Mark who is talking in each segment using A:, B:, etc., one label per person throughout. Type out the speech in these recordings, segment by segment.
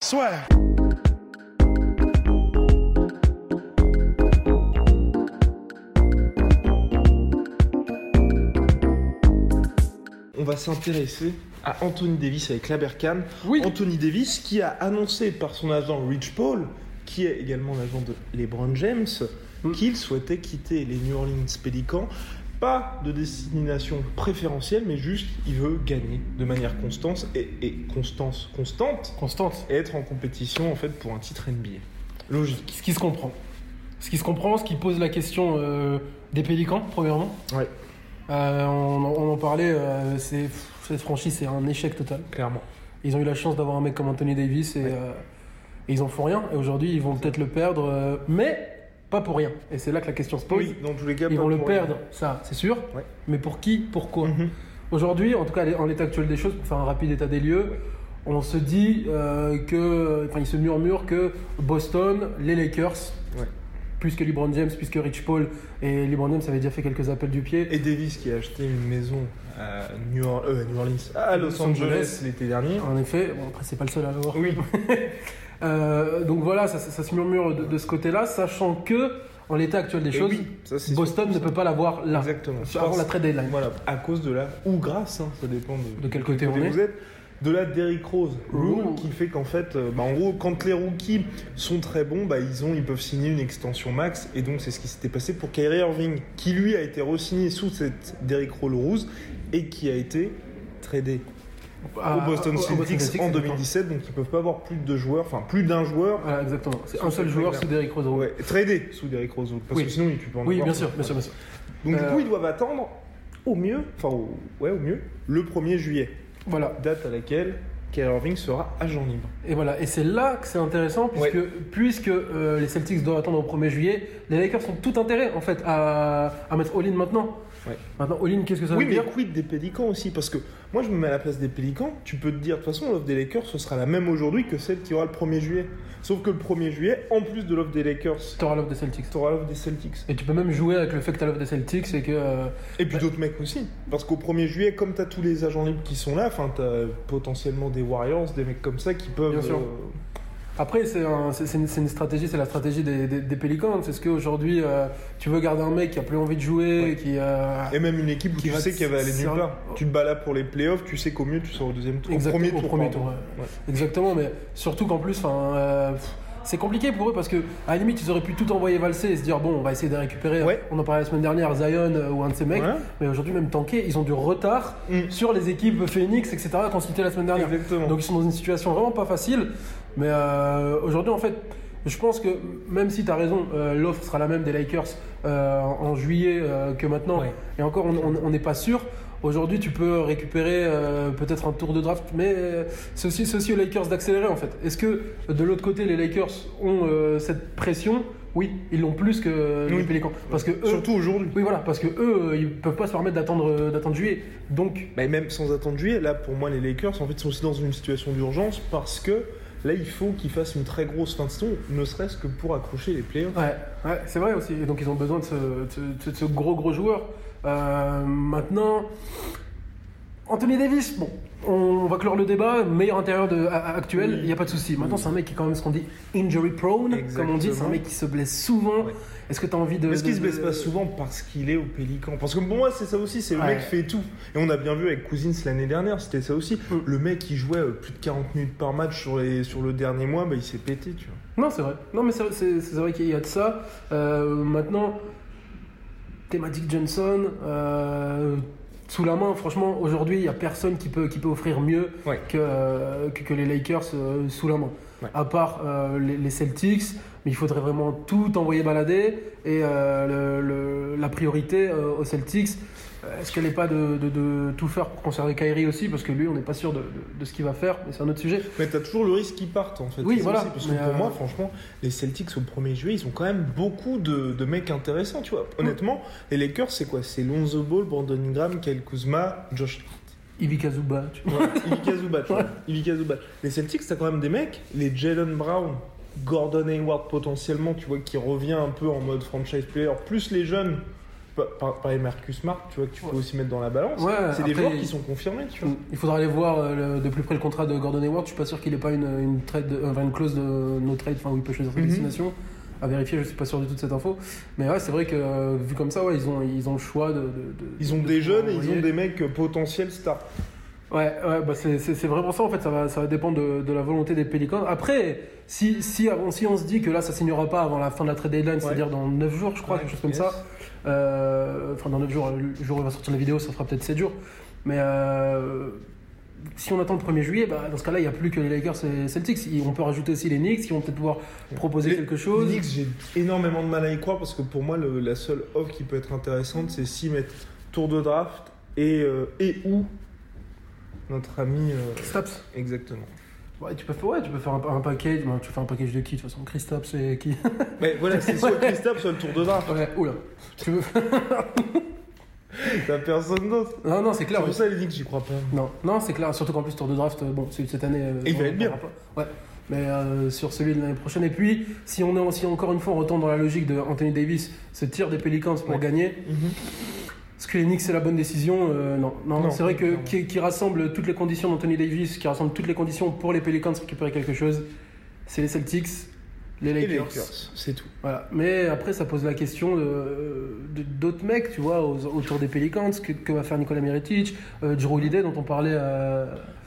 A: Soit. On va s'intéresser à Anthony Davis avec l'Abercan.
B: Oui.
A: Anthony Davis qui a annoncé par son agent Rich Paul, qui est également l'agent de LeBron James,
B: Mm.
A: qu'il souhaitait quitter les New Orleans Pelicans. Pas de destination préférentielle, mais juste il veut gagner de manière constante et, et constance constante
B: Constante.
A: et être en compétition en fait pour un titre NBA. Logique.
B: Ce qui se comprend. Ce qui se comprend, ce qui pose la question euh, des Pélicans, premièrement.
A: Ouais,
B: Euh, on, en- on en parlait, euh, c'est- cette franchise, c'est un échec total.
A: clairement.
B: Ils ont eu la chance d'avoir un mec comme Anthony Davis et,
A: Ouais.
B: et ils en font rien. Et aujourd'hui, ils vont peut-être le perdre, mais pas pour rien. Et c'est là que la question se pose.
A: Oui, dans tous les cas,
B: Ils vont le perdre, ça, c'est sûr.
A: Ouais.
B: Mais pour qui Pourquoi
A: Mhm.
B: Aujourd'hui, en tout cas en l'état actuel des choses, pour faire un rapide état des lieux, on se dit euh, que, enfin, il se murmure que Boston, les Lakers,
A: Ouais.
B: plus que LeBron James, plus que Rich Paul, et LeBron James avait déjà fait quelques appels du pied.
A: Et Davis qui a acheté une maison à New, euh, New Orleans, à Los
B: Los
A: Angeles
B: Angeles.
A: l'été dernier.
B: En effet, bon, après c'est pas le seul à l'avoir.
A: Oui.
B: Euh, donc voilà, ça, ça- ça se murmure de, de ce côté-là, sachant que en l'état actuel des
A: Et
B: choses,
A: oui, ça, c'est
B: Boston ne peut pas l'avoir là,
A: Exactement.
B: avant la trade deadline.
A: Voilà, à cause de la ou grâce, hein, ça dépend de,
B: De quel côté on est.
A: vous êtes. De la Derrick Rose rule qui fait qu'en fait, euh, bah, en gros, quand les rookies sont très bons, bah, ils ont, ils peuvent signer une extension max et donc c'est ce qui s'était passé pour Kyrie Irving, qui lui a été re-signé sous cette Derrick Rose Rose et qui a été tradé au Boston
B: au- Boston
A: Celtics en
B: exactement.
A: 2017, donc ils peuvent pas avoir plus de joueurs, enfin plus d'un joueur.
B: Voilà, exactement. C'est un seul joueur sous Derrick Rose.
A: Ouais, tradé sous Derrick Rose, parce
B: Oui.
A: que sinon tu peux en
B: Oui,
A: avoir.
B: bien sûr, bien sûr, bien sûr.
A: Donc du
B: Euh,
A: coup, ils doivent attendre au mieux, enfin au, ouais, au mieux, le 1er juillet,
B: Voilà.
A: date à laquelle Kyrie Irving sera agent libre.
B: Et voilà, et c'est là que c'est intéressant, puisque, puisque euh, les Celtics doivent attendre au 1er juillet, les Lakers ont tout intérêt en fait à, à mettre all-in maintenant.
A: Ouais.
B: Maintenant, all-in, qu'est-ce que ça
A: oui,
B: veut
A: mais
B: dire
A: quid des Pélicans aussi Parce que moi, je me mets à la place des Pélicans. Tu peux te dire, de toute façon, l'offre des Lakers, ce sera la même aujourd'hui que celle qui aura le 1er juillet. Sauf que le 1er juillet, en plus de l'offre des Lakers,
B: T'auras l'offre des Celtics.
A: tu auras l'offre des Celtics.
B: Et tu peux même jouer avec le fait que t'as l'offre des Celtics et que. euh,
A: Et puis d'autres mecs aussi. Parce qu'au 1er juillet, comme tu as tous les agents libres qui sont là, enfin, tu as potentiellement des Warriors, des mecs comme ça qui peuvent.
B: Bien sûr.
A: euh,
B: Après, c'est un- c'est- c'est une, stratégie, c'est la stratégie des, des, des Pélicans. C'est ce qu'aujourd'hui, euh, tu veux garder un mec qui a plus envie de jouer,
A: Ouais.
B: qui. euh,
A: Et même une équipe où
B: Qui
A: tu sais qu'elle va aller nulle part. Tu te bats là pour les playoffs, tu sais qu'au mieux tu sors au deuxième tour.
B: Exactement,
A: au premier
B: au
A: tour.
B: premier tour, ouais.
A: Ouais.
B: Exactement, mais surtout qu'en plus, euh, c'est compliqué pour eux parce que à la limite, ils auraient pu tout envoyer valser et se dire bon, on va essayer de récupérer.
A: Ouais.
B: On en parlait la semaine dernière, Zion euh, ou un de ces mecs.
A: Ouais.
B: Mais aujourd'hui, même tanké, ils ont du retard
A: Mm.
B: sur les équipes Phoenix, etc. qu'on citait la semaine dernière.
A: Exactement.
B: Donc ils sont dans une situation vraiment pas facile. Mais euh, aujourd'hui, en fait, je pense que même si tu as raison, euh, l'offre sera la même des Lakers euh, en juillet que maintenant.
A: Ouais.
B: Et encore, on- n'est pas sûr. Aujourd'hui, tu peux récupérer euh, peut-être un tour de draft, mais euh, aussi aux Lakers d'accélérer en fait. Est-ce que de l'autre côté, les Lakers ont euh, cette pression? Oui, ils l'ont plus que les. Pélicans. Parce que eux,
A: Surtout aujourd'hui.
B: oui, voilà, parce que eux, ils peuvent pas se permettre d'attendre, d'attendre juillet. Donc,
A: Bah, même sans attendre juillet, là pour moi les Lakers en fait sont aussi dans une situation d'urgence parce que là il faut qu'ils fassent une très grosse fin de saison, ne serait-ce que pour accrocher les playoffs.
B: Ouais, c'est vrai aussi. Et donc ils ont besoin de ce gros gros joueur. Euh, maintenant, Anthony Davis, bon, on va clore le débat. Meilleur intérieur de, actuel, il
A: Oui.
B: n'y a pas de souci. Maintenant, c'est un mec qui est quand même ce qu'on dit injury prone, comme on dit. C'est un mec qui se blesse souvent.
A: Ouais.
B: Est-ce que tu as envie de.
A: Est-ce qu'il se blesse pas souvent parce qu'il est au Pélican Parce que pour moi c'est ça aussi, c'est le
B: Ouais.
A: mec fait tout. Et on a bien vu avec Cousins l'année dernière, c'était ça aussi.
B: Mm.
A: Le mec qui jouait euh, plus de 40 minutes par match sur, les, sur le dernier mois, bah, il s'est pété, tu vois.
B: Non, c'est vrai. Non, mais c'est- vrai qu'il y a de ça. Euh, maintenant, Thematic Johnson, euh, sous la main, franchement, aujourd'hui, il n'y a personne qui peut, qui peut offrir mieux
A: Ouais.
B: que, euh, que, que les Lakers euh, sous la main.
A: Ouais.
B: À part euh, les, les Celtics, mais il faudrait vraiment tout envoyer balader. Et le- le- la priorité aux Celtics, Est-ce qu'elle n'est pas de, de- de tout faire pour conserver Kyrie aussi Parce que lui, on n'est pas sûr de, ce qu'il va faire, mais c'est un autre sujet.
A: Mais t'as toujours le risque qu'ils partent en fait.
B: Oui, voilà.
A: aussi, Parce que
B: Mais,
A: pour
B: euh,
A: moi, franchement, les Celtics au 1er juillet, ils ont quand même beaucoup de, mecs intéressants, tu vois. Honnêtement, les Lakers, c'est quoi? C'est Lonzo Ball, Brandon Ingram, Kyle Kuzma, Josh
B: Ivica Zuba, tu vois.
A: Ouais, Ivica Zubac. tu vois. Ivica Zubac. Les Celtics, t'as quand même des mecs, les Jalen Brown, Gordon Hayward potentiellement, tu vois, qui revient un peu en mode franchise player, plus les jeunes, pa- par, par les Marcus Smart, tu vois, que tu peux aussi mettre dans la balance.
B: Ouais,
A: c'est des joueurs qui sont confirmés, tu vois.
B: Il faudra aller voir euh, de plus près le contrat de Gordon Hayward. Je suis pas sûr qu'il ait pas une, une, trade, euh, une clause de no trade, enfin où il peut choisir sa
A: Mhm.
B: destination. À vérifier, je suis pas sûr du tout de cette info. Mais ouais, c'est vrai que euh, vu comme ça, ouais, ils ont, ils ont le choix de. de- de-
A: Ils ont
B: de
A: des jeunes et ils ont des mecs euh, potentiels stars.
B: Ouais, ouais bah c'est, vraiment ça en fait, ça va, ça va dépendre de, de la volonté des Pelicans. Après, si, si, si on se dit que là ça signera pas avant la fin de la trade deadline, c'est-à-dire dans 9 jours, je crois,
A: Ouais,
B: quelque chose comme
A: yes.
B: ça, enfin dans 9 jours, le jour où il va sortir la vidéo, ça fera peut-être 7 jours. Mais euh, si on attend le 1er juillet, bah, dans ce cas-là, il n'y a plus que les Lakers et Celtics. On peut rajouter aussi les Knicks qui vont peut-être pouvoir proposer
A: Les-
B: quelque chose.
A: Les Knicks, j'ai énormément de mal à y croire parce que pour moi, le- la seule offre qui peut être intéressante, c'est s'ils mettent tour de draft et, euh, et où notre ami. euh, exactement.
B: Ouais, tu peux faire, ouais, tu peux faire un, un package. tu fais un package de qui de toute façon Kristaps et qui?
A: Mais voilà, c'est soit Christophe, soit le tour de draft.
B: Ouais, oula. Tu veux...
A: T'as personne d'autre.
B: Non, non, c'est
A: C'est
B: clair.
A: pour
B: oui.
A: ça, les j'y crois pas.
B: Non, non, c'est clair. Surtout qu'en plus, tour de draft, euh, bon, celui de cette année. euh,
A: Et il va être
B: en
A: bien.
B: Ouais. Mais euh, sur celui de l'année prochaine. Et puis, si on est, si encore une fois on retombe dans la logique de Anthony Davis, se tire des Pelicans pour
A: Ouais.
B: gagner, que les Knicks c'est la bonne décision Euh, Non, non,
A: Non,
B: c'est vrai que qui, qui rassemble toutes les conditions d'Anthony Davis, qui rassemble toutes les conditions pour les Pelicans de récupérer quelque chose, c'est les Celtics, les Lakers.
A: Lakers, c'est tout.
B: Voilà. Mais après, ça pose la question de- de- d'autres mecs, tu vois, aux- autour des Pelicans. Que, que va faire Nicolas Mirotic euh, Drew Holiday, dont on parlait euh,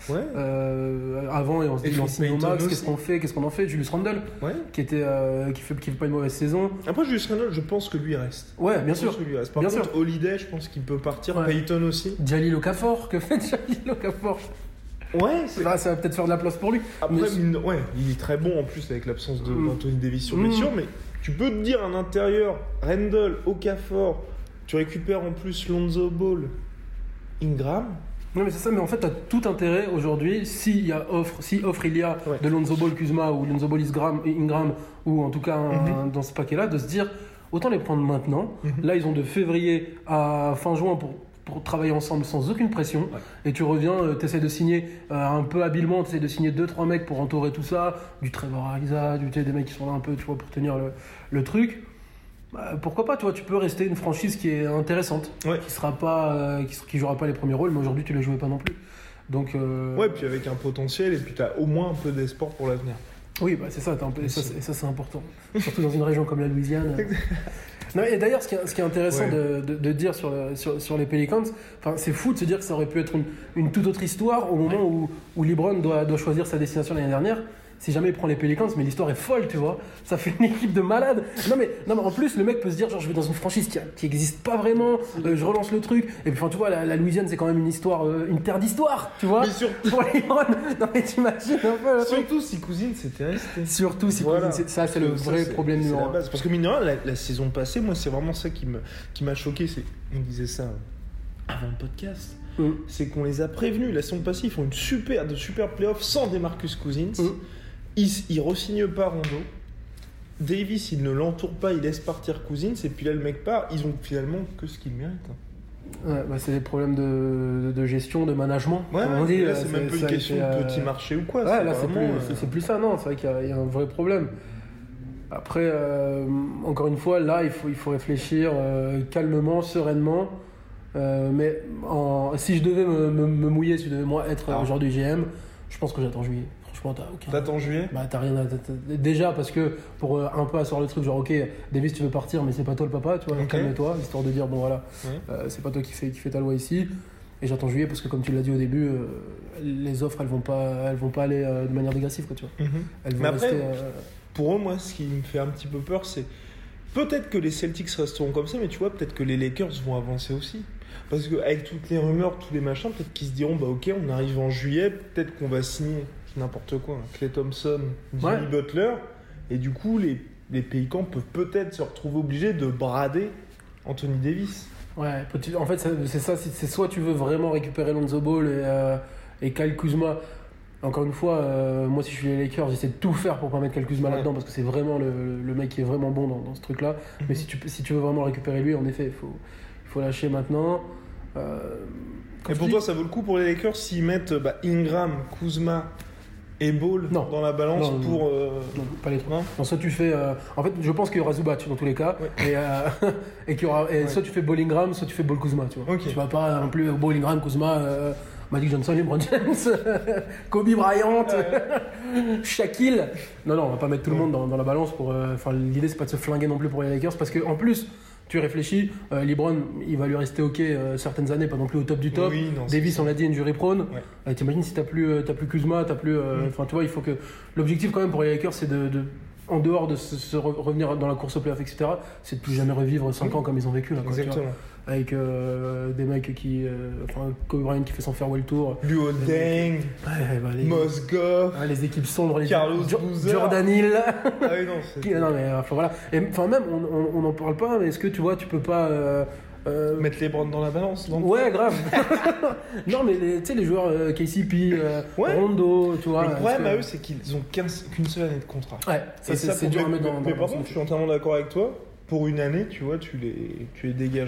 A: Ouais,
B: euh, avant, et on se dit,
A: Payton
B: max, qu'est-ce qu'on fait Qu'est-ce qu'on en fait? Julius Randle,
A: ouais.
B: qui, était, euh, qui, fait, qui fait pas une mauvaise saison.
A: Après, Julius Randle, je pense que lui reste.
B: Ouais, bien
A: Je
B: sûr.
A: lui reste. Par
B: Bien
A: contre, Holiday, je pense qu'il peut partir.
B: Ouais.
A: Payton aussi.
B: Jalil Okafor, que fait Jalil Okafor?
A: Ouais,
B: Là, ça va peut-être faire de la place pour lui.
A: Après,
B: Mais-
A: mine- ouais, il est très bon en plus avec l'absence de
B: Mm.
A: Davis sur
B: Mm.
A: blessure, mais tu peux te dire un intérieur, Randall, Okafor, tu récupères en plus Lonzo Ball, Ingram.
B: Non mais c'est ça, mais en fait t'as tout intérêt aujourd'hui, s'il y a offre, si offre il y a
A: Ouais.
B: de Lonzo Ball Kuzma ou Lonzo Ball Ingram, Ingram ou en tout cas un-
A: Mhm.
B: dans ce paquet-là, de se dire autant les prendre maintenant.
A: Mhm.
B: Là ils ont de février à fin juin pour, pour travailler ensemble sans aucune pression.
A: Ouais.
B: Et tu reviens, tu essaies de signer euh, un peu habilement, tu essaies de signer 2-3 mecs pour entourer tout ça, du Trevor Ariza, du, des mecs qui sont là un peu tu vois, pour tenir le, le truc. Bah, pourquoi pas, tu vois, tu peux rester une franchise qui est intéressante,
A: Ouais.
B: qui sera pas, euh, qui, qui jouera pas les premiers rôles, mais aujourd'hui tu les jouais pas non plus. Donc euh,
A: Ouais, puis avec un potentiel, et puis tu as au moins un peu d'espoir pour l'avenir.
B: oui, bah, c'est ça, peu- et ça, c'est important, surtout dans une région comme la Louisiane. Non, et d'ailleurs, ce qui est, ce qui est intéressant
A: Ouais.
B: de, de- de dire sur, le- sur, sur les Pelicans, c'est fou de se dire que ça aurait pu être une, une toute autre histoire au moment où, où LeBron doit, doit choisir sa destination l'année dernière. Si jamais il prend les Pelicans, mais l'histoire est folle, tu vois. Ça fait une équipe de malades. Non mais, non, mais en plus, le mec peut se dire, genre, je vais dans une franchise qui, qui existe pas vraiment, euh, je relance le truc. Et puis, enfin, tu vois, la, la Louisiane, c'est quand même une histoire, euh, une terre d'histoire, tu vois.
A: Mais surtout,
B: Pour LeBron. Non mais t'imagines un peu le truc.
A: surtout si Cousine c'était resté.
B: Surtout si
A: Voilà.
B: c'est- ça, c'est le
A: Ça,
B: vrai problème numéro
A: la
B: un.
A: Parce que mine de rien, la, la saison passée, moi, c'est vraiment ça qui m'a choqué. On disait ça avant le podcast.
B: Mm.
A: C'est qu'on les a prévenus. La saison passée, ils font une super, de super playoffs sans des Marcus Cousins.
B: Mm.
A: Ils, ils re-signent pas Rondo. Davis, il ne l'entoure pas, il laisse partir Cousins. Et puis là, le mec part. Ils ont finalement que ce qu'ils méritent. hein.
B: Ouais, bah, c'est des problèmes de, de gestion, de management.
A: Ouais,
B: on dit,
A: là,
B: euh,
A: c'est même plus une question de
B: euh,
A: petit marché ou quoi.
B: Ouais, là, c'est plus,
A: euh,
B: plus ça, non. C'est vrai qu'il y, a- il y a un vrai problème. Après, euh, encore une fois, là, il faut, il faut réfléchir calmement, sereinement. Mais en- si je devais me, me- me mouiller, si je devais moi être
A: Ah.
B: aujourd'hui GM, je pense que j'attends juillet. Franchement, t'as aucun.
A: T'attends juillet?
B: Bah, t'as rien à. Déjà, parce que pour euh, un peu asseoir le truc, genre, ok, Davis, tu veux partir, mais c'est pas toi le papa, tu vois, calme-toi, histoire de dire, bon voilà,
A: Ouais.
B: euh, c'est pas toi qui fais, qui fais ta loi ici. Et j'attends juillet parce que, comme tu l'as dit au début, euh, les offres, elles vont pas, elles vont pas aller de manière dégressive, quoi, tu vois.
A: Mhm.
B: Elles vont
A: Mais après,
B: rester.
A: Pour eux, moi, ce qui me fait un petit peu peur, c'est peut-être que les Celtics resteront comme ça, mais tu vois, peut-être que les Lakers vont avancer aussi. Parce qu'avec toutes les rumeurs, tous les machins, peut-être qu'ils se diront, bah ok, on arrive en juillet, peut-être qu'on va signer n'importe quoi, hein, Clay Thompson, Jimmy
B: Ouais.
A: Butler, et du coup, les, les Pélicans peuvent peut-être se retrouver obligés de brader Anthony Davis.
B: Ouais, en fait, c'est ça, c'est soit tu veux vraiment récupérer Lonzo Ball et, euh, et Kyle Kuzma. Encore une fois, euh, moi si je suis les Lakers, j'essaie de tout faire pour pas mettre Kyle Kuzma
A: Ouais.
B: là-dedans parce que c'est vraiment le, le mec qui est vraiment bon dans, dans ce truc-là.
A: Mhm.
B: Mais si tu, si tu veux vraiment récupérer lui, en effet, il faut, il faut lâcher maintenant. Euh,
A: Et pour
B: dis-
A: toi, ça vaut le coup pour les Lakers s'ils mettent bah, Ingram, Kuzma et Ball
B: Non.
A: dans la balance
B: Non, non,
A: pour. euh,
B: Non, pas les trois. Soit tu fais. euh, en fait, je pense qu'il y aura Zubac dans tous les cas.
A: Ouais.
B: Et, euh, et qu'il y aura, et
A: Ouais.
B: soit tu fais Bollingram, soit tu fais Ball Kuzma. Tu vois.
A: Ok.
B: Tu vas pas non plus Bollingram, Kuzma, euh, Magic Johnson, LeBron James, Kobe Bryant, Shaquille. Non, non, on va pas mettre tout le monde dans, dans la balance. pour. Enfin, l'idée, c'est pas de se flinguer non plus pour les Lakers. Parce que en plus, tu réfléchis, euh, LeBron, il va lui rester OK euh, certaines années, pas non plus au top du top.
A: Oui, non,
B: Davis, on l'a dit, injury prone.
A: Ouais.
B: Euh, T'imagines si t'as plus, euh, t'as plus Kuzma, t'as plus.
A: Mm.
B: Enfin, tu vois, il faut que. L'objectif, quand même, pour les Lakers, c'est de, de- En dehors de se, se re- revenir dans la course au playoff, etc., c'est de plus jamais revivre 5
A: Mm.
B: ans comme ils ont vécu. Là, quoi.
A: Exactement.
B: Avec euh, des mecs qui. euh, enfin, Kobe Bryant qui fait son farewell tour.
A: Luo Deng,
B: Ouais, bah, les, ouais, les équipes sombres, les
A: Carlos
B: Jor-
A: Boozer.
B: Jordan Hill.
A: Ah oui, non, c'est.
B: Non, mais euh, enfin voilà. Et, enfin, même, on- on on n'en parle pas, mais est-ce que tu vois, tu peux pas. euh, euh,
A: Mettre les brands dans la balance.
B: Ouais, grave. non, mais tu sais, les joueurs euh, KCP, euh,
A: Ouais.
B: Rondo, tu vois.
A: Le problème
B: que-
A: à eux, c'est qu'ils ont 15 qu'une seule année de contrat.
B: Ouais, c'est dur à
A: mais-
B: mettre dans.
A: Mais
B: dans-
A: par
B: dans-
A: contre, je suis entièrement d'accord avec toi. Pour une année, tu vois, tu les, tu les dégages.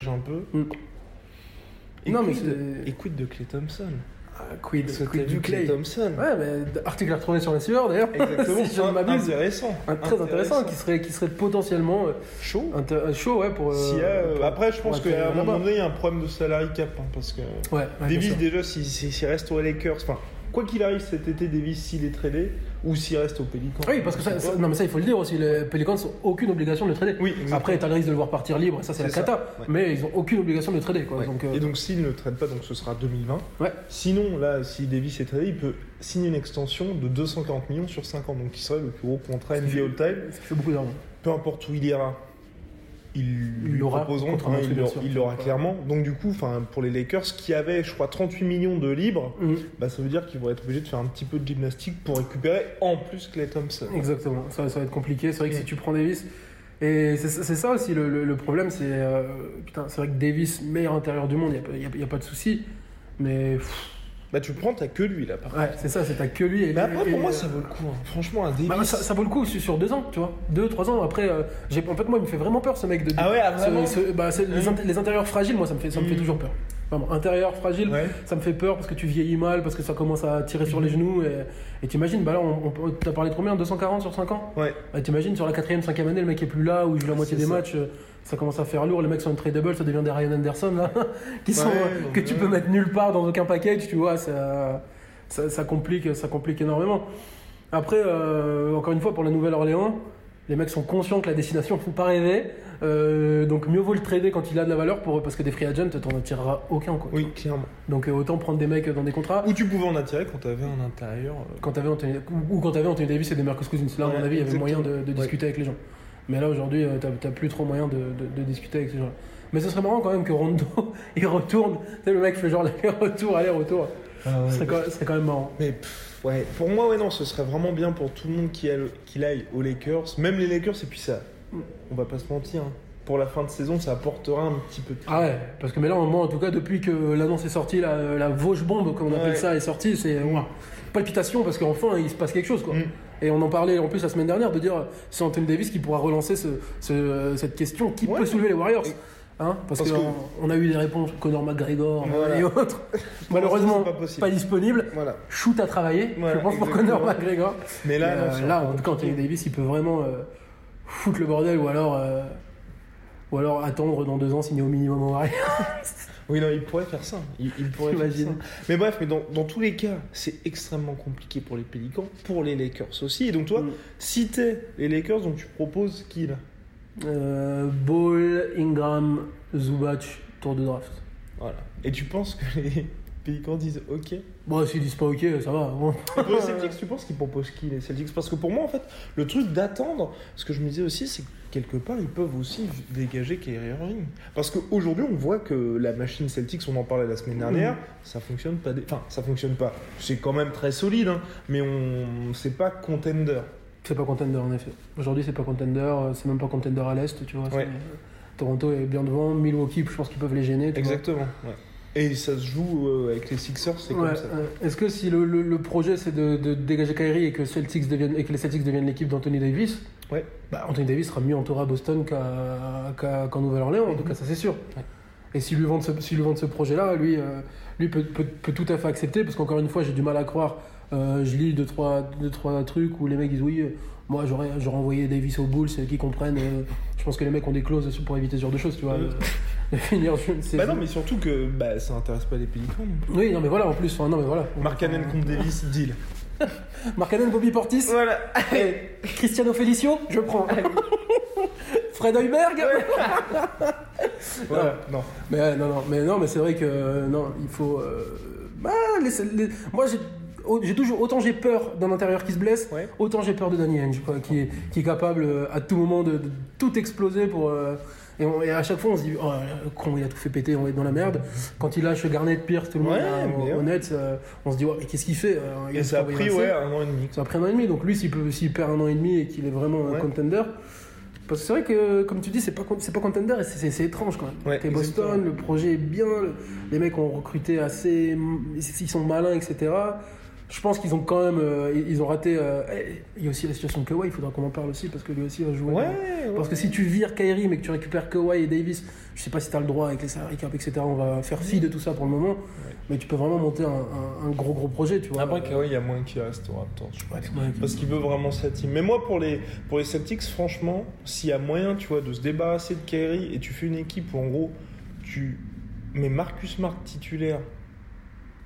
A: J'ai un peu.
B: Mm.
A: Et
B: Non, mais
A: quid, et quid de Clay Thompson?
B: Ah, Quid, quid du Clay.
A: Clay Thompson
B: Ouais, mais article à retrouver sur les sueurs d'ailleurs.
A: Exactement.
B: si m'abuse.
A: Intéressant.
B: Un très intéressant, qui serait, qui serait potentiellement euh,
A: Chaud.
B: inter- euh, chaud ouais, pour. euh,
A: S'il y a, euh,
B: pour-
A: après, je pense qu'à un moment donné, il y a un problème de salary cap. hein, parce que
B: Ouais, ouais,
A: Davis, déjà, s'il s'il- s'il reste aux Lakers, enfin, quoi qu'il arrive cet été, Davis, s'il est tradé, ou s'il reste aux Pelicans.
B: Oui, parce que ça, ça- non, mais ça, il faut le dire aussi. Les Pelicans n'ont aucune obligation de le trader.
A: Oui, exactement.
B: Après, tu as le risque de le voir partir libre, ça, c'est la cata.
A: ouais.
B: Mais ils n'ont aucune obligation de le trader. Quoi.
A: Ouais.
B: Donc, euh,
A: Et donc, s'il ne trade pas, donc ce sera 2020.
B: ouais.
A: Sinon, là, si Davis est tradé, il peut signer une extension de 240 millions sur 5 ans, donc qui serait le plus gros contrat NBA all-time.
B: Ça fait beaucoup d'argent.
A: Peu importe où il ira, ils
B: Il l'aura,
A: il clairement. Donc du coup, enfin, pour les Lakers, qui avaient, je crois, 38 millions de libres,
B: Mhm.
A: bah, ça veut dire qu'ils vont être obligés de faire un petit peu de gymnastique pour récupérer en plus Clay Thompson.
B: Exactement, ça, ça va être compliqué. C'est vrai que
A: Mm.
B: si tu prends Davis. Et c'est ça aussi le, le- le problème, c'est. euh, putain, c'est vrai que Davis, meilleur intérieur du monde, il n'y a, y a pas de souci. Mais. pff,
A: Bah tu prends, t'as que lui là. Par
B: ouais, c'est ça, c'est t'as que lui. Et,
A: Mais après,
B: et-
A: pour moi,
B: et-
A: ça vaut le coup. hein. Franchement, un Davis.
B: Bah, ça, ça vaut le coup sur, sur deux ans, tu vois. Deux, trois ans. Après, euh, j'ai, en fait, moi, il me fait vraiment peur ce mec de.
A: Ah ouais, ah, vraiment
B: ce- bah, c'est- les, int- les intérieurs fragiles, moi, ça me fait, ça me fait
A: Mhm.
B: toujours peur. Vraiment, intérieur fragile,
A: Ouais.
B: ça me fait peur parce que tu vieillis mal, parce que ça commence à tirer sur les genoux. Et, t'imagines, bah là, on, on, t'as parlé de combien? 240 sur 5 ans?
A: Ouais.
B: bah, T'imagines, sur la quatrième, cinquième année, le mec est plus là, où il joue la moitié des
A: ça.
B: matchs. Ça commence à faire lourd, les mecs sont tradable, ça devient des Ryan Anderson là, qui sont,
A: Ouais,
B: euh, que tu peux mettre nulle part dans aucun package, tu vois, ça, ça, ça complique, ça complique énormément. Après, euh, encore une fois, pour la Nouvelle-Orléans, les mecs sont conscients que la destination ne faut pas rêver. Euh, donc mieux vaut le trader quand il a de la valeur pour, parce que des free agents, t'en attireras aucun. Quoi.
A: Oui, clairement.
B: Donc euh, autant prendre des mecs dans des contrats.
A: Ou tu pouvais en attirer quand t'avais un intérieur. euh,
B: Quand t'avais Anthony, ou quand t'avais Anthony Davis et des Marcus Cousins. Là, à mon avis, il y avait moyen de, de
A: Ouais.
B: discuter avec les gens. Mais là, aujourd'hui, euh, t'as plus trop moyen de, de- de discuter avec ces gens. Mais ce serait marrant quand même que Rondo, il retourne. Tu sais, le mec fait genre aller-retour, aller-retour. Ce serait, quand- ce serait quand même marrant.
A: Mais pff, ouais, pour moi, ouais, non, ce serait vraiment bien pour tout le monde qui aille, qu'il aille aux Lakers, même les Lakers, et puis ça, on va pas se mentir, hein. pour la fin de saison, ça apportera un petit peu de
B: Ah ouais, parce que mais là, moi, en tout cas, depuis que l'annonce est sortie, la, la Vosges bombe, comme on appelle ça, est sortie, c'est palpitation parce qu'enfin, il se passe quelque chose. Quoi.
A: Mm.
B: Et on en parlait en plus la semaine dernière de dire c'est Anthony Davis qui pourra relancer ce- ce- cette question qui
A: Ouais.
B: peut soulever les Warriors hein Parce,
A: Parce
B: qu'on
A: que-
B: on a eu des réponses Conor McGregor
A: Voilà.
B: et autres. Malheureusement,
A: pas
B: pas disponible.
A: Voilà.
B: Shoot à travailler,
A: Voilà,
B: je pense, pour. Conor McGregor.
A: Mais là, non,
B: euh, là,
A: encore
B: en tout cas, Anthony Davis, il peut vraiment euh, foutre le bordel ou alors, euh, ou alors attendre dans deux ans signer au minimum au Warriors.
A: Oui, non, il pourrait faire ça. Il, il pourrait faire ça. Mais bref, mais dans, dans tous les cas, c'est extrêmement compliqué pour les Pélicans, pour les Lakers aussi. Et donc, toi,
B: Mm.
A: si t'es les Lakers, donc tu proposes qui là?
B: Euh, Ball, Ingram, Zubac, tour de draft.
A: Voilà. Et tu penses que les Pélicans disent OK?
B: Bon, s'ils disent pas ok, ça va. Bon.
A: Et pour les Celtics, tu penses qu'ils proposent qui les Celtics? Parce que pour moi, en fait, le truc d'attendre, ce que je me disais aussi, c'est que quelque part, ils peuvent aussi dégager Kyrie Irving. Parce qu'aujourd'hui, on voit que la machine Celtics, on en parlait la semaine dernière, ça fonctionne pas. des- Enfin, ça fonctionne pas. C'est quand même très solide, hein, mais on c'est pas contender.
B: C'est pas contender en effet. Aujourd'hui, c'est pas contender, euh, c'est même pas contender à l'est, tu vois.
A: Ouais.
B: c'est- Toronto est bien devant, Milwaukee, je pense qu'ils peuvent les gêner. tu vois.
A: Exactement. ouais. Et ça se joue euh, avec les Sixers, c'est
B: Ouais,
A: comme ça.
B: euh, Est-ce que si le, le- le projet c'est de, de dégager Kyrie et que, Celtics deviennent, et que les Celtics deviennent l'équipe d'Anthony Davis,
A: Ouais.
B: bah, Anthony Davis sera mieux entouré à Boston qu'à Nouvelle-Orléans, en tout cas ça c'est sûr.
A: Ouais.
B: Et s'ils lui vendent ce, s'ils lui vendent ce projet-là, lui, euh, lui peut, peut- peut tout à fait accepter, parce qu'encore une fois j'ai du mal à croire, euh, je lis deux trois, deux, trois trucs où les mecs disent oui, euh, moi j'aurais j'aurais envoyé Davis aux Bulls, c'est qu'ils comprennent, je pense que les mecs ont des clauses pour éviter ce genre de choses, tu vois. Finir
A: Bah non, mais surtout que bah, ça intéresse pas les Pélicans.
B: Oui, non mais voilà, en plus, enfin, non mais voilà.
A: Mark Cannon contre Davis, deal.
B: Markkanen, Bobby Portis,
A: Voilà.
B: et Cristiano Felicio, je prends. Fred Heuberg.
A: Voilà. Non.
B: Mais euh, non, non, mais non, mais c'est vrai que euh, non, il faut. euh, bah, les- les- moi, j'ai, toujours autant j'ai peur d'un intérieur qui se blesse,
A: Ouais.
B: autant j'ai peur de Danny quoi, qui est qui est capable à tout moment de, de tout exploser pour. Euh, et, on- et à chaque fois, on se dit, oh, le con, il a tout fait péter, on va être dans la merde. Quand il lâche Garnett, Pierce, tout le monde,
A: Ouais,
B: au Nets, euh, on se dit, ouais, mais qu'est-ce qu'il fait euh, il
A: Et ça a pris ouais, un an et demi.
B: Ça a pris un an et demi, donc lui, s'il, perd un an et demi et qu'il est vraiment un contender. Parce que c'est vrai que, comme tu dis, c'est pas, c'est pas contender et c'est, étrange quand même.
A: Ouais,
B: T'es Boston, le projet est bien, le- les mecs ont recruté assez. Ils sont malins, etc. Je pense qu'ils ont quand même. euh, ils ont raté. euh, eh, il y a aussi la situation de Kawhi, il faudra qu'on en parle aussi parce que lui aussi va jouer.
A: Ouais, ouais.
B: Parce que si tu vires Kyrie mais que tu récupères Kawhi et Davis, je sais pas si tu as le droit avec les salary cap, etc. On va faire fi de tout ça pour le moment. Mais tu peux vraiment monter un, un- un gros gros projet, tu vois.
A: Après, Kawhi, il y a moins qu'il reste au Raptors, je pense. Parce qu'il veut vraiment sa team. Mais moi, pour les, pour les Celtics, franchement, s'il y a moyen, tu vois, de se débarrasser de Kyrie et tu fais une équipe où, en gros, tu mets Marcus Smart titulaire,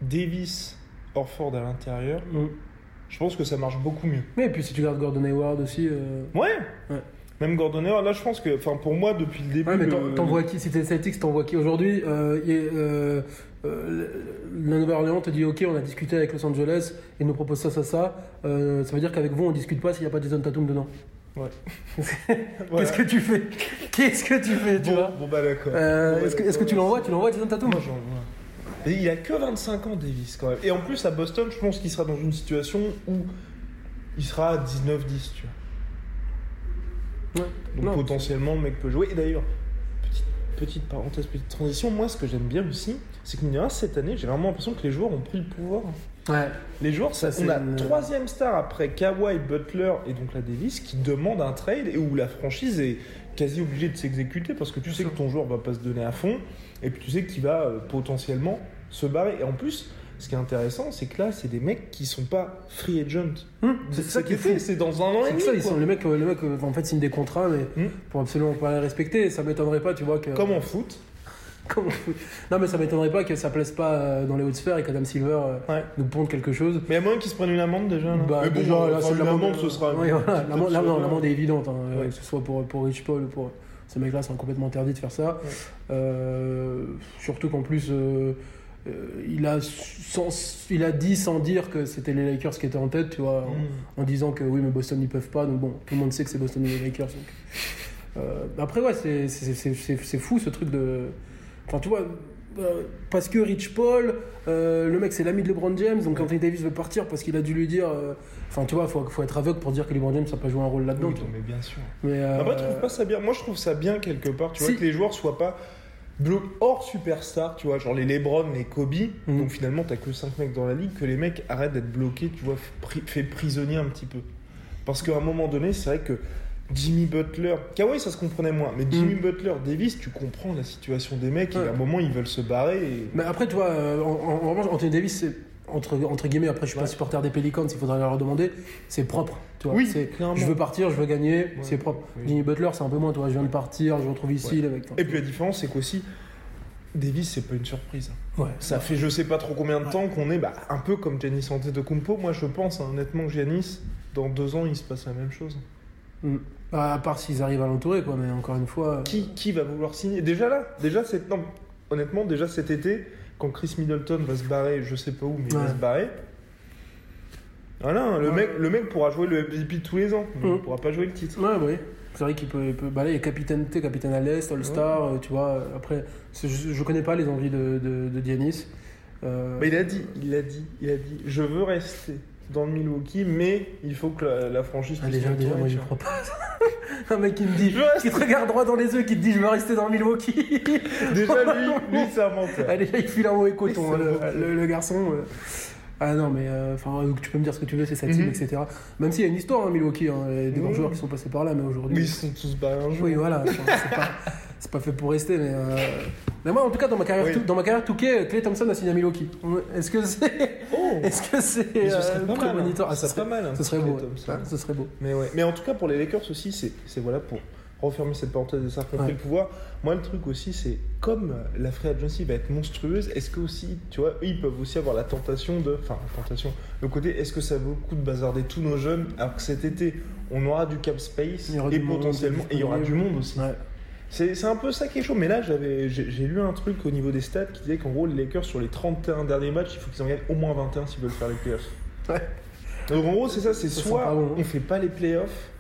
A: Davis, Orford à l'intérieur,
B: Mm.
A: je pense que ça marche beaucoup mieux.
B: Mais et puis si tu gardes Gordon Hayward aussi. euh,
A: Ouais.
B: Ouais.
A: Même Gordon Hayward, là, je pense que, enfin, pour moi, depuis le début.
B: Ouais, mais
A: le-
B: t'envoies qui Si t'es Celtics, t'envoies qui Aujourd'hui, euh, euh, euh, la Nouvelle-Orléans te dit Ok, on a discuté avec Los Angeles, ils nous proposent ça, ça, ça. Euh, ça veut dire qu'avec vous, on discute pas s'il n'y a pas Jason Tatum dedans.
A: Ouais.
B: Qu'est-ce que tu fais? Qu'est-ce que tu fais, tu
A: Bon,
B: vois?
A: bon, bah d'accord.
B: Euh,
A: Bon, bah,
B: Est-ce que, est-ce que tu l'envoies? Tu l'envoies Jason Tatum?
A: Moi, j'en il a que 25 ans, Davis, quand même. Et en plus, à Boston, je pense qu'il sera dans une situation où il sera à 19-10, tu vois.
B: Ouais.
A: Donc
B: Non.
A: potentiellement, le mec peut jouer. Et d'ailleurs, petite, petite parenthèse, petite transition, moi, ce que j'aime bien aussi, c'est que mine cette année, j'ai vraiment l'impression que les joueurs ont pris le pouvoir.
B: Ouais.
A: Les joueurs,
B: Ça,
A: on a
B: une-
A: troisième star après Kawhi, Butler et donc la Davis qui demandent un trade et où la franchise est quasi obligée de s'exécuter parce que tu sais que ton joueur va pas se donner à fond et puis tu sais qu'il va euh, potentiellement se barrer. Et en plus, ce qui est intéressant, c'est que là, c'est des mecs qui sont pas free agent.
B: Hum, c'est ça qui est fou.
A: C'est dans un an et demi.
B: ça, ils
A: quoi.
B: sont, les mecs, les mecs en fait, signent des contrats, mais
A: Hmm.
B: pour absolument pas les respecter. Ça m'étonnerait pas, tu vois, que.
A: Comme en foot.
B: Non, mais ça m'étonnerait pas que ça plaise pas euh, dans les hautes sphères et qu'Adam Silver euh,
A: Ouais.
B: nous ponde quelque chose.
A: Mais il y a moyen qu'ils se prennent une amende déjà.
B: Bah,
A: Mais bon,
B: déjà, là,
A: enfin,
B: c'est
A: une
B: l'amende-
A: amende, ce sera.
B: Oui,
A: une
B: voilà, l'amende- est évidente, hein,
A: Ouais.
B: que ce soit pour, pour Rich Paul ou pour. Ces mecs-là, c'est complètement interdit de faire ça.
A: Ouais.
B: Euh, surtout qu'en plus, euh, euh, il, a sans- il a dit sans dire que c'était les Lakers qui étaient en tête, tu vois, en-
A: Mm.
B: en, disant que oui, mais Boston ils peuvent pas. Donc bon, tout le monde sait que c'est Boston et les Lakers. donc. Euh, après, ouais, c'est- c'est c'est- c'est- c'est fou ce truc de. Enfin, tu vois. euh, parce que Rich Paul, euh, le mec c'est l'ami de LeBron James, donc Anthony Davis veut partir parce qu'il a dû lui dire. euh, Enfin, tu vois, faut, faut être aveugle pour dire que LeBron James n'a pas joué un rôle là-dedans.
A: Oui, mais bien sûr.
B: Mais,
A: Après, tu trouves pas ça bien Moi, je trouve ça bien quelque part, tu vois, que les joueurs soient pas blo- hors superstar, tu vois, genre les LeBron, les Kobe.
B: Mhm.
A: Donc finalement, t'as que 5 mecs dans la ligue, que les mecs arrêtent d'être bloqués, tu vois, fait prisonnier un petit peu. Parce qu'à un moment donné, c'est vrai que Jimmy Butler, Kawhi, ça se comprenait moins, mais Jimmy
B: Mhm.
A: Butler, Davis, tu comprends la situation des mecs, et à un moment, ils veulent se barrer. Et...
B: Mais après, tu vois, euh, en, en- en revanche, Anthony Davis, c'est entre, entre guillemets, après, je suis pas supporter des Pelicans, il faudrait leur demander, c'est propre. Tu vois,
A: Oui,
B: c'est, je veux partir, je veux gagner, c'est propre.
A: oui.
B: Jimmy Butler, c'est un peu moins, tu vois, je viens de partir, je retrouve ici, les mecs.
A: Et puis la différence, c'est qu'aussi, Davis, c'est pas une surprise.
B: Ouais.
A: Ça fait je sais pas trop combien de temps qu'on est bah, un peu comme Giannis Antetokounmpo. Moi, je pense hein, honnêtement que Giannis, dans deux ans, il se passe la même chose.
B: Mm. Bah, à part s'ils arrivent à l'entourer, quoi. Mais encore une fois. euh,
A: Qui, qui va vouloir signer? Déjà là, déjà cette, non, honnêtement, déjà cet été, quand Chris Middleton va se barrer, je sais pas où, mais il va se barrer. Voilà, le,
B: Ouais.
A: mec, le mec pourra jouer le MVP tous les ans, mais
B: Mm.
A: il pourra pas jouer le titre.
B: Ouais, oui. C'est vrai qu'il peut, il peut. Bah là, il est capitaine, sais, capitaine à l'Est, All-Star, euh, tu vois. Après, c'est- je, je connais pas les envies de, de, de Giannis. Euh,
A: Mais il a dit, il a dit, il a dit, je veux rester dans le Milwaukee, mais il faut que la, la franchise
B: ah, déjà, déjà, moi,
A: vois.
B: crois pas. Un mec qui me dit, qui te regarde droit dans les yeux, qui te dit, je veux rester dans Milwaukee.
A: Déjà lui, lui c'est un menteur.
B: Ah, déjà, il file en haut et coton, hein, le garçon. euh. Ah non, mais euh, enfin, tu peux me dire ce que tu veux, c'est sa team,
A: Mhm.
B: etc. Même s'il y a une histoire, hein, Milwaukee, hein, il y a des
A: Mhm.
B: joueurs qui sont passés par là, mais aujourd'hui.
A: Mais ils sont tous un jour.
B: Oui, voilà, c'est pas, fait pour rester, mais. euh, Mais moi, en tout cas, dans ma carrière,
A: Oui.
B: dans ma carrière Touquet, Clay Thompson a signé à Milwaukee. Est-ce que c'est.
A: Oh
B: Est-ce que c'est. Euh,
A: serait pas mal, hein.
B: Ah,
A: Ça
B: ce
A: serait
B: serait,
A: pas mal, hein,
B: ce serait
A: Klay
B: beau. Ouais, ce serait beau.
A: Mais ouais. Mais en tout cas, pour les Lakers aussi, c'est, voilà pour refermer cette parenthèse et ça a
B: Ouais.
A: le pouvoir. Moi, le truc aussi, c'est comme la free agency va être monstrueuse, est-ce que aussi, tu vois, eux, ils peuvent aussi avoir la tentation de, enfin, la tentation, le côté, est-ce que ça vaut le coup de bazarder tous nos jeunes alors que cet été, on aura du cap space et
B: du
A: potentiellement, et il y aura du monde aussi.
B: Ouais.
A: C'est un peu ça qui est chaud. Mais là, j'ai lu un truc au niveau des stats qui disait qu'en gros, les Lakers, sur les 31 derniers matchs, il faut qu'ils en gagnent au moins 21 s'ils veulent faire les playoffs.
B: Ouais.
A: Donc en gros, c'est ça, c'est soit on fait pas les playoffs,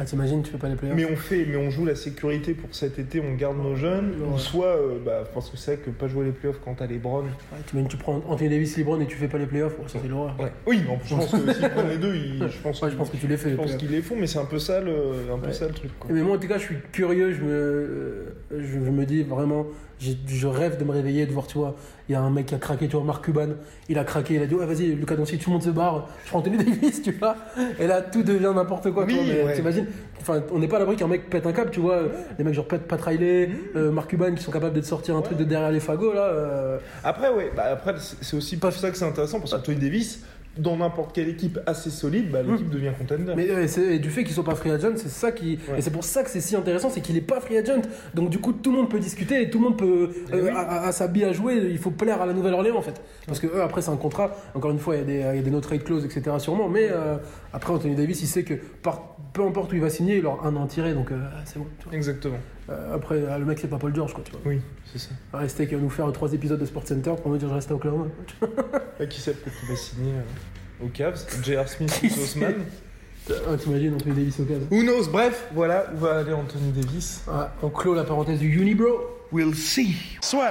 B: Ah, t'imagines, tu fais pas les playoffs
A: mais on fait, mais on joue la sécurité pour cet été, on garde nos jeunes,
B: Ouais.
A: ou soit, euh, bah, parce que c'est vrai que pas jouer les playoffs quand t'as les Browns.
B: Ouais, t'imagines, tu prends Anthony Davis, LeBron et tu fais pas les playoffs, ça c'est l'horreur.
A: Oui, plus, je pense que s'ils prennent les deux, ils- je pense,
B: je pense que tu les fais.
A: je
B: les
A: pense qu'ils les font, mais c'est un peu ça le, un peu ça le truc. Quoi.
B: Mais moi, en tout cas, je suis curieux. Je me, euh, je, je me dis vraiment, je rêve de me réveiller, de voir, tu vois, il y a un mec qui a craqué, tu vois, Marc Cuban, il a craqué, il a dit, ouais, vas-y, Lucas Doncic, tout le monde se barre, je prends Anthony Davis, tu vois. Et là, tout devient n'importe quoi, tu
A: Oui,
B: vois. Mais
A: ouais.
B: t'imagines, enfin, on n'est pas à l'abri qu'un mec pète un câble, tu vois. Des mecs genre Pat, Pat Riley, euh, Marc Cuban qui sont capables de sortir un truc de derrière les fagots, là. euh,
A: Après, ouais, bah, après, c'est c'est aussi pas ça que c'est intéressant, parce que Tony Davis, dans n'importe quelle équipe assez solide, bah, l'équipe devient contender.
B: Mais euh, et du fait qu'ils sont pas free agent, c'est ça qui
A: Ouais.
B: et c'est pour ça que c'est si intéressant, c'est qu'il est pas free agent. Donc du coup, tout le monde peut discuter et tout le monde peut
A: Eh
B: euh,
A: oui.
B: à, à- à sa bille à jouer. Il faut plaire à la Nouvelle-Orléans en fait, parce que eux après c'est un contrat. Encore une fois, il y a des, il y a des no trade clauses, etc. Sûrement, mais euh, après Anthony Davis, il sait que par, peu importe où il va signer, il aura un an tiré, donc euh, c'est bon. tu vois.
A: Exactement.
B: Euh, après, euh, le mec c'est pas Paul George quoi, tu vois.
A: Oui, c'est ça.
B: Rester qui va nous faire trois épisodes de Sport Center pour nous dire je reste à Oklahoma.
A: Et qui sait peut-être qu'il va signer euh, aux Cavs J.R. Smith ou Sauceman
B: Ah, T'imagines Anthony Davis au cas.
A: Who knows? Bref, voilà où va aller Anthony Davis.
B: Ah, on clôt la parenthèse du Unibro.
A: We'll see. Soit.